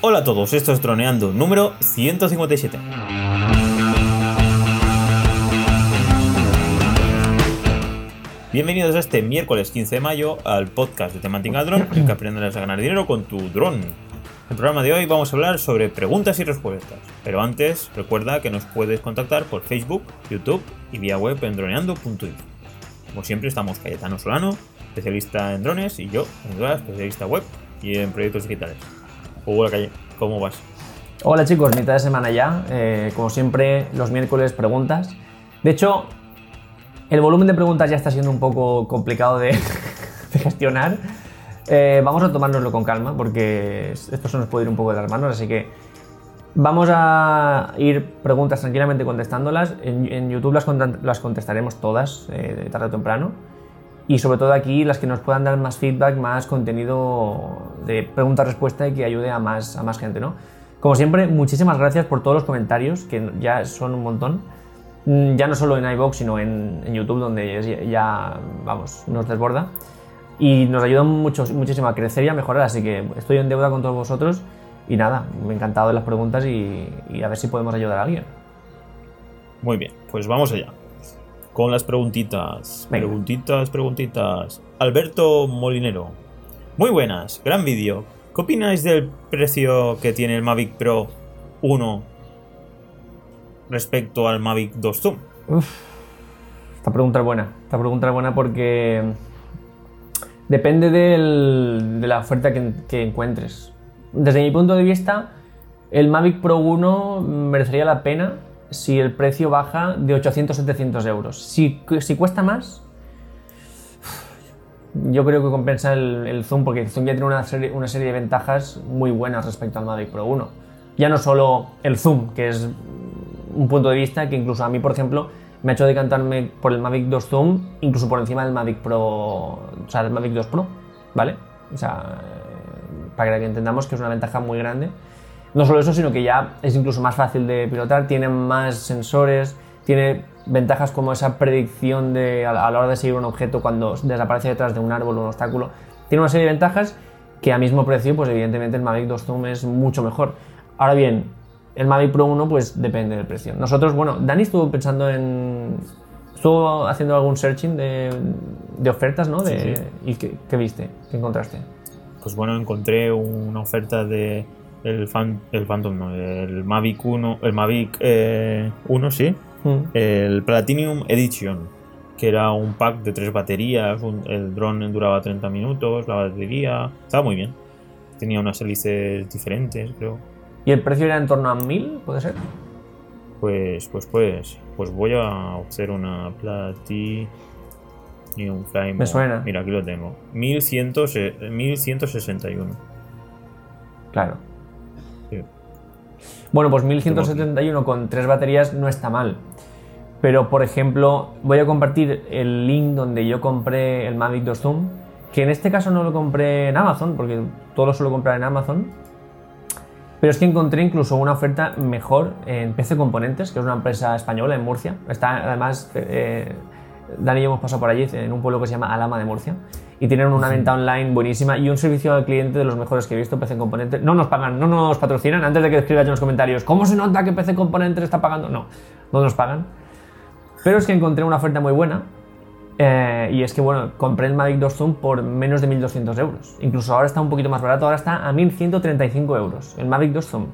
Hola a todos, esto es Droneando número 157. Bienvenidos a este miércoles 15 de mayo al podcast de temática drone, en que aprenderás a ganar dinero con tu dron. En el programa de hoy vamos a hablar sobre preguntas y respuestas, pero antes recuerda que nos puedes contactar por Facebook, YouTube y vía web en droneando.info. Como siempre estamos Cayetano Solano, especialista en drones, y yo, en especialista web y en proyectos digitales. Hola Calle, ¿cómo vas? Hola chicos, mitad de semana ya. Eh, como siempre, los miércoles preguntas. De hecho, el volumen de preguntas ya está siendo un poco complicado de, de gestionar. Eh, vamos a tomárnoslo con calma porque esto se nos puede ir un poco de las manos, así que vamos a ir preguntas tranquilamente contestándolas. En, YouTube las, las, contestaremos todas, eh, tarde o temprano. Y sobre todo aquí las que nos puedan dar más feedback, más contenido de pregunta-respuesta y que ayude a más, a más gente, ¿no? Como siempre, muchísimas gracias por todos los comentarios, que ya son un montón. Mm, ya no solo en iBox, sino en, YouTube, donde ya, vamos, nos desborda. Y nos ayuda mucho, muchísimo a crecer y a mejorar, así que estoy en deuda con todos vosotros. Y nada, me ha encantado las preguntas y, y a ver si podemos ayudar a alguien. Muy bien, pues vamos allá con las preguntitas. Preguntitas, preguntitas. Alberto Molinero. Muy buenas, gran vídeo. ¿Qué opináis del precio que tiene el Mavic Pro 1 respecto al Mavic 2 Zoom? esta pregunta es buena. Esta pregunta es buena porque depende de la oferta que, que encuentres. Desde mi punto de vista, el Mavic Pro 1 merecería la pena si el precio baja de 800-700 euros. Si, si, cuesta más, yo creo que compensa el, Zoom porque el Zoom ya tiene una serie, una serie de ventajas muy buenas respecto al Mavic Pro 1. Ya no solo el Zoom, que es un punto de vista que incluso a mí, por ejemplo, me ha hecho decantarme por el Mavic 2 Zoom, incluso por encima del Mavic Pro, o sea, el Mavic 2 Pro, ¿vale? O sea, para que entendamos que es una ventaja muy grande. No solo eso, sino que ya es incluso más fácil de pilotar, tiene más sensores, tiene ventajas como esa predicción de, a la hora de seguir un objeto cuando desaparece detrás de un árbol o un obstáculo. Tiene una serie de ventajas que a mismo precio, pues evidentemente el Mavic 2 Zoom es mucho mejor. Ahora bien, el Mavic Pro 1 pues depende del precio. Nosotros, bueno, Dani estuvo pensando en... Estuvo haciendo algún searching de, de ofertas, ¿no? De, ¿Y qué, qué viste? ¿Qué encontraste? Pues bueno, encontré una oferta de el, fan, el Phantom, no, el Mavic 1, el Mavic 1, eh, sí, mm. el Platinum Edition, que era un pack de tres baterías, el drone duraba 30 minutos, la batería, estaba muy bien. Tenía unas hélices diferentes, creo. ¿Y el precio era en torno a 1000, puede ser? Pues, pues, pues, pues voy a hacer una Platinum Flame. Me suena. Mira, aquí lo tengo. 1161. Claro. Bueno, pues 1171 con tres baterías no está mal. Pero, por ejemplo, voy a compartir el link donde yo compré el Mavic 2 Zoom, que en este caso no lo compré en Amazon, porque todo lo suelo comprar en Amazon. Pero es que encontré incluso una oferta mejor en PC Componentes, que es una empresa española en Murcia. Está además, eh, Dani y yo hemos pasado por allí, en un pueblo que se llama Alama de Murcia y tienen una venta online buenísima y un servicio al cliente de los mejores que he visto, PC Componente. No nos pagan, no nos patrocinan. Antes de que escribas en los comentarios, ¿cómo se nota que PC Componente está pagando? No, no nos pagan. Pero es que encontré una oferta muy buena eh, y es que, bueno, compré el Mavic 2 Zoom por menos de 1200 euros. Incluso ahora está un poquito más barato, ahora está a 1135 euros. El Mavic 2 Zoom.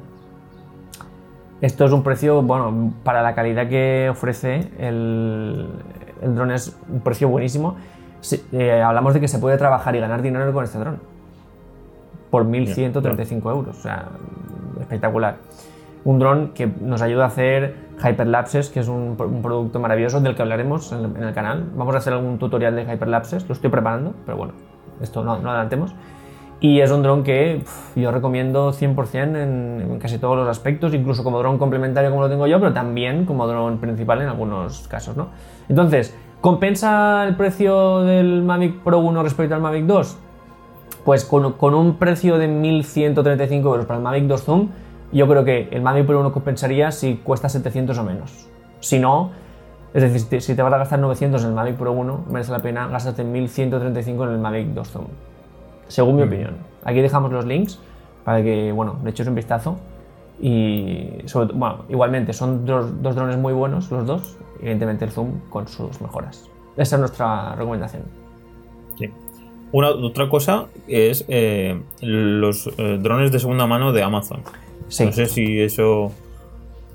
Esto es un precio, bueno, para la calidad que ofrece el, el dron es un precio buenísimo eh, hablamos de que se puede trabajar y ganar dinero con este dron. Por 1.135 euros. O sea, espectacular. Un dron que nos ayuda a hacer hyperlapses, que es un, producto maravilloso del que hablaremos en el, canal. Vamos a hacer algún tutorial de hyperlapses, lo estoy preparando, pero bueno, esto no, no adelantemos. Y es un dron que yo recomiendo 100% en, en, casi todos los aspectos, incluso como dron complementario como lo tengo yo, pero también como dron principal en algunos casos, ¿no? Entonces, ¿Compensa el precio del Mavic Pro 1 respecto al Mavic 2? Pues con, un precio de 1.135 euros para el Mavic 2 Zoom, yo creo que el Mavic Pro 1 compensaría si cuesta 700 o menos. Si no, es decir, si te vas a gastar 900 en el Mavic Pro 1, merece la pena gastarte 1.135 en el Mavic 2 Zoom. Según mi mm. opinión. Aquí dejamos los links para que, bueno, le eches un vistazo. Y sobre, bueno, igualmente son dos, dos drones muy buenos los dos, evidentemente el zoom con sus mejoras. Esa es nuestra recomendación. Sí. Una, otra cosa es eh, los eh, drones de segunda mano de Amazon. Sí. No sé si eso.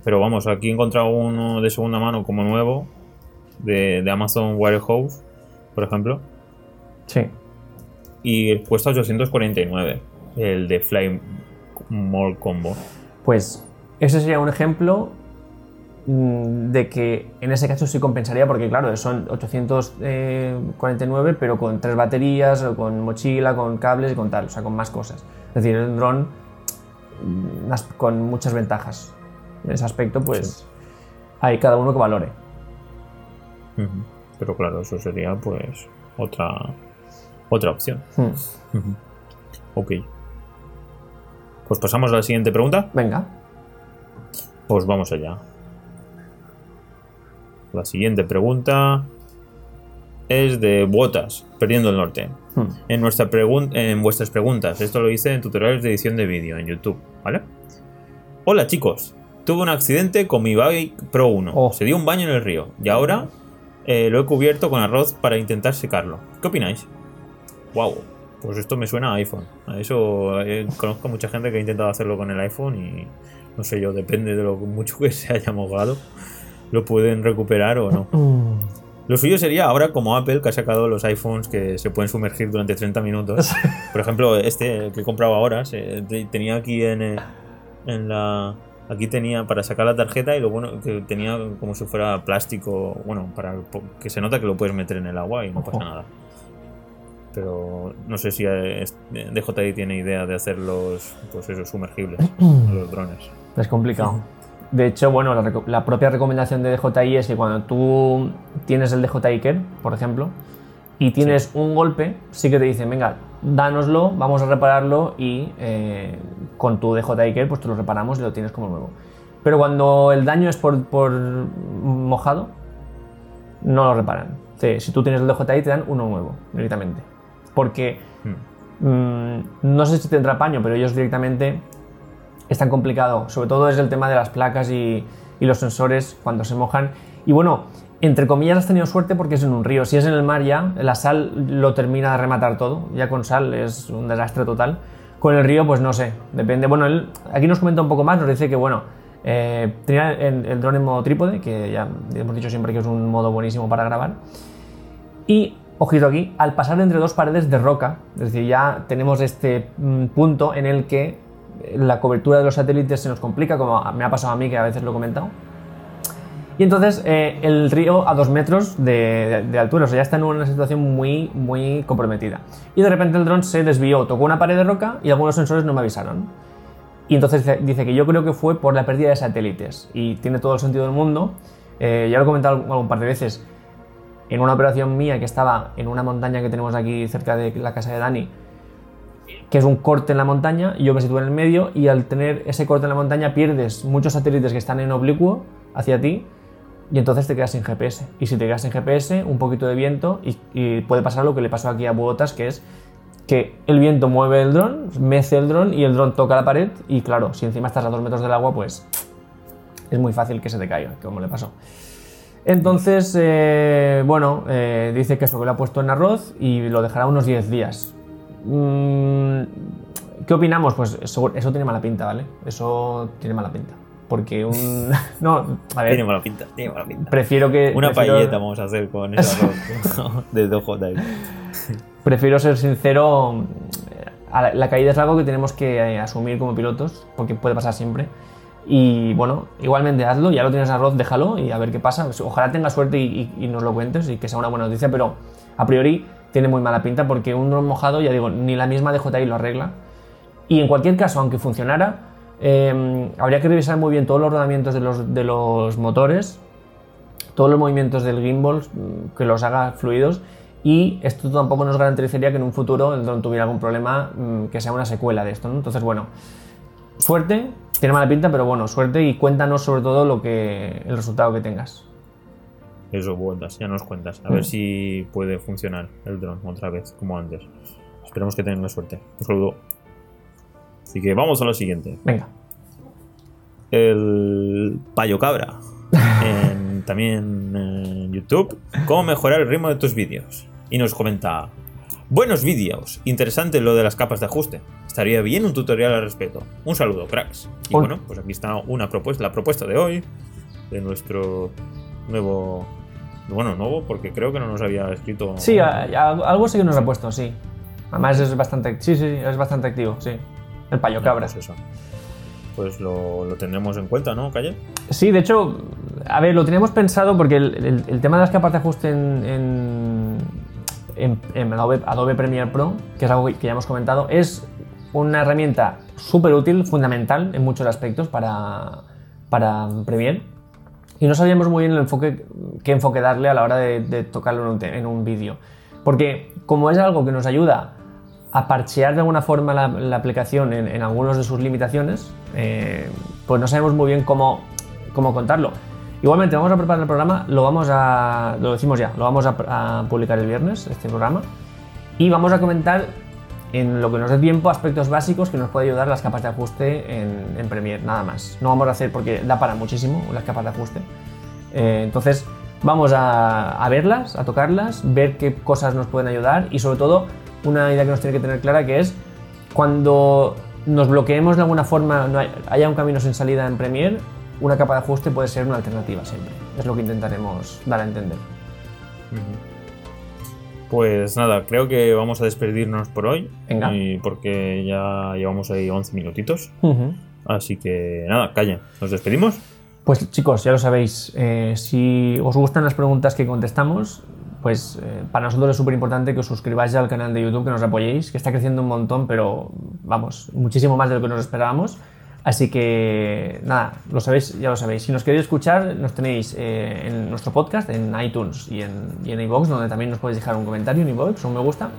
Pero vamos, aquí he encontrado uno de segunda mano como nuevo de, de Amazon Warehouse, por ejemplo, Sí. y cuesta 849 el de Fly Mall Combo. Pues ese sería un ejemplo mm, de que en ese caso sí compensaría porque claro, son 849 pero con tres baterías, o con mochila, con cables y con tal, o sea, con más cosas. Es decir, es un dron mm, con muchas ventajas. En ese aspecto, pues hay cada uno que valore. Pero claro, eso sería pues otra otra opción. Hmm. Ok. Pues pasamos a la siguiente pregunta. Venga. Pues vamos allá. La siguiente pregunta es de Botas, perdiendo el norte. Hmm. En, nuestra pregun- en vuestras preguntas, esto lo hice en tutoriales de edición de vídeo en YouTube, ¿vale? Hola chicos, tuve un accidente con mi Bike Pro 1. Oh. Se dio un baño en el río y ahora eh, lo he cubierto con arroz para intentar secarlo. ¿Qué opináis? Wow, pues esto me suena a iPhone. A eso eh, conozco mucha gente que ha intentado hacerlo con el iPhone y no sé yo, depende de lo mucho que se haya mojado, lo pueden recuperar o no. Mm. Lo suyo sería ahora como Apple que ha sacado los iPhones que se pueden sumergir durante 30 minutos. Por ejemplo, este que he comprado ahora, se- te- tenía aquí en, eh, en la... Aquí tenía para sacar la tarjeta y lo bueno que tenía como si fuera plástico, bueno, para que se nota que lo puedes meter en el agua y no pasa nada. Pero no sé si eh, es- DJI tiene idea de hacer los, pues eso, sumergibles, los drones. Es complicado. De hecho, bueno, la, propia recomendación de DJI es que cuando tú tienes el DJI Care, por ejemplo, y tienes un golpe, sí que te dicen, venga, dánoslo, vamos a repararlo y eh, con tu DJI Care pues te lo reparamos y lo tienes como nuevo. Pero cuando el daño es por, por mojado, no lo reparan. Sí, si tú tienes el DJI te dan uno nuevo directamente. Porque Hmm. Mm, no sé si tendrá paño, pero ellos directamente es tan complicado. Sobre todo es el tema de las placas y, y los sensores cuando se mojan. Y bueno, entre comillas has tenido suerte porque es en un río. Si es en el mar ya, la sal lo termina de rematar todo. Ya con sal es un desastre total. Con el río, pues no sé, depende. Bueno, él aquí nos comenta un poco más, nos dice que bueno, eh, tenía el, el dron en modo trípode, que ya hemos dicho siempre que es un modo buenísimo para grabar. Y, ojito aquí, al pasar entre dos paredes de roca, es decir, ya tenemos este mm, punto en el que la cobertura de los satélites se nos complica, como me ha pasado a mí, que a veces lo he comentado. Y entonces eh, el río a dos metros de, altura, o sea, ya está en una situación muy, muy comprometida. Y de repente el dron se desvió, tocó una pared de roca y algunos sensores no me avisaron. Y entonces dice- que yo creo que fue por la pérdida de satélites. Y tiene todo el sentido del mundo. Eh, ya lo he comentado algún par de veces en una operación mía que estaba en una montaña que tenemos aquí cerca de la casa de Dani, que es un corte en la montaña, y yo me sitúo en el medio, y al tener ese corte en la montaña pierdes muchos satélites que están en oblicuo hacia ti, y entonces te quedas sin GPS. Y si te quedas sin GPS, un poquito de viento, y, puede pasar lo que le pasó aquí a Buotas, que es que el viento mueve el dron, mece el dron, y el dron toca la pared, y claro, si encima estás a dos metros del agua, pues es muy fácil que se te caiga, como le pasó. Entonces, eh, bueno, eh, dice que eso que lo ha puesto en arroz y lo dejará unos 10 días. Mm, ¿Qué opinamos? Pues eso, eso tiene mala pinta, ¿vale? Eso tiene mala pinta. Porque un... No, a ver, Tiene mala pinta, tiene mala pinta. prefiero que... Una prefiero- vamos a hacer con ese arroz de DJI. Prefiero ser sincero, la caída es algo que tenemos que eh, asumir como pilotos, porque puede pasar siempre. Y bueno, igualmente hazlo, ya lo tienes arroz, déjalo y a ver qué pasa. Ojalá tengas suerte y, y- y nos lo cuentes y que sea una buena noticia, pero a priori tiene muy mala pinta porque un dron mojado, ya digo, ni la misma DJI lo arregla. Y en cualquier caso, aunque funcionara, eh, habría que revisar muy bien todos los rodamientos de los, de los motores, todos los movimientos del gimbal, mm, que los haga fluidos. Y esto tampoco nos garantizaría que en un futuro el dron tuviera algún problema mm, que sea una secuela de esto. ¿no? Entonces, bueno, suerte, tiene mala pinta, pero bueno, suerte y cuéntanos sobre todo lo que, el resultado que tengas. Eso, vueltas, ya nos cuentas. A Mm. ver si puede funcionar el dron otra vez, como antes. Esperemos que tengan suerte. Un saludo. Así que vamos a lo siguiente. Venga. El Payo Cabra. en- también en YouTube. ¿Cómo mejorar el ritmo de tus vídeos? Y nos comenta. Buenos vídeos. Interesante lo de las capas de ajuste. Estaría bien un tutorial al respecto. Un saludo, cracks. Y bueno, pues aquí está una propuesta, la propuesta de hoy. De nuestro nuevo. Bueno, nuevo, porque creo que no nos había escrito. Sí, a- a- algo sí que nos ha puesto, sí. Además es bastante, sí, sí, es bastante activo, sí. El payo cabra. Pues eso. Pues lo, lo tendremos en cuenta, ¿no, Calle? Sí, de hecho, a ver, lo teníamos pensado porque el, el- el tema de las capas de ajuste en, en, en- en Adobe, Adobe Premiere Pro, que es algo que ya hemos comentado, es una herramienta súper útil, fundamental en muchos aspectos para, para Premiere. Y no sabíamos muy bien el enfoque, qué enfoque darle a la hora de, de tocarlo en un, un vídeo. Porque como es algo que nos ayuda a parchear de alguna forma la, la aplicación en, en algunas de sus limitaciones, eh, pues no sabemos muy bien cómo, cómo contarlo. Igualmente, vamos a preparar el programa, lo vamos a, lo decimos ya, lo vamos a, a publicar el viernes, este programa, y vamos a comentar en lo que nos dé tiempo aspectos básicos que nos puede ayudar las capas de ajuste en, en Premiere, nada más. No vamos a hacer porque da para muchísimo las capas de ajuste. Eh, entonces, vamos a, a verlas, a tocarlas, ver qué cosas nos pueden ayudar y sobre todo una idea que nos tiene que tener clara que es cuando nos bloqueemos de alguna forma, no hay- haya un camino sin salida en Premiere, una capa de ajuste puede ser una alternativa siempre. Es lo que intentaremos dar a entender. Pues nada, creo que vamos a despedirnos por hoy. Venga. Y porque ya llevamos ahí 11 minutitos. Así que nada, calla. ¿Nos despedimos? Pues chicos, ya lo sabéis, eh, si os gustan las preguntas que contestamos, pues eh, para nosotros es súper importante que os suscribáis al canal de YouTube, que nos apoyéis, que está creciendo un montón, pero vamos, muchísimo más de lo que nos esperábamos. Así que nada, lo sabéis, ya lo sabéis. Si nos queréis escuchar, nos tenéis eh, en nuestro podcast, en iTunes y en, y en donde también nos podéis dejar un comentario en iVoox, un me gusta.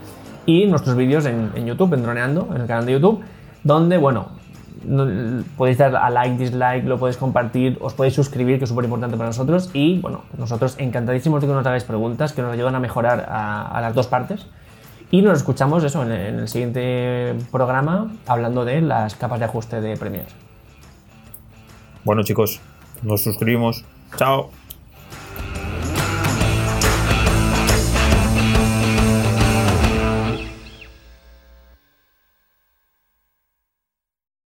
Y nuestros vídeos en, en YouTube, en Droneando, en el canal de YouTube, donde, bueno, no- podéis dar a like, dislike, lo podéis compartir, os podéis suscribir, que es súper importante para nosotros. Y bueno, nosotros encantadísimos de que nos hagáis preguntas, que nos ayudan a mejorar a las dos partes. Y nos escuchamos eso en, el siguiente programa hablando de las capas de ajuste de Premiere. Bueno chicos, nos suscribimos. Chao.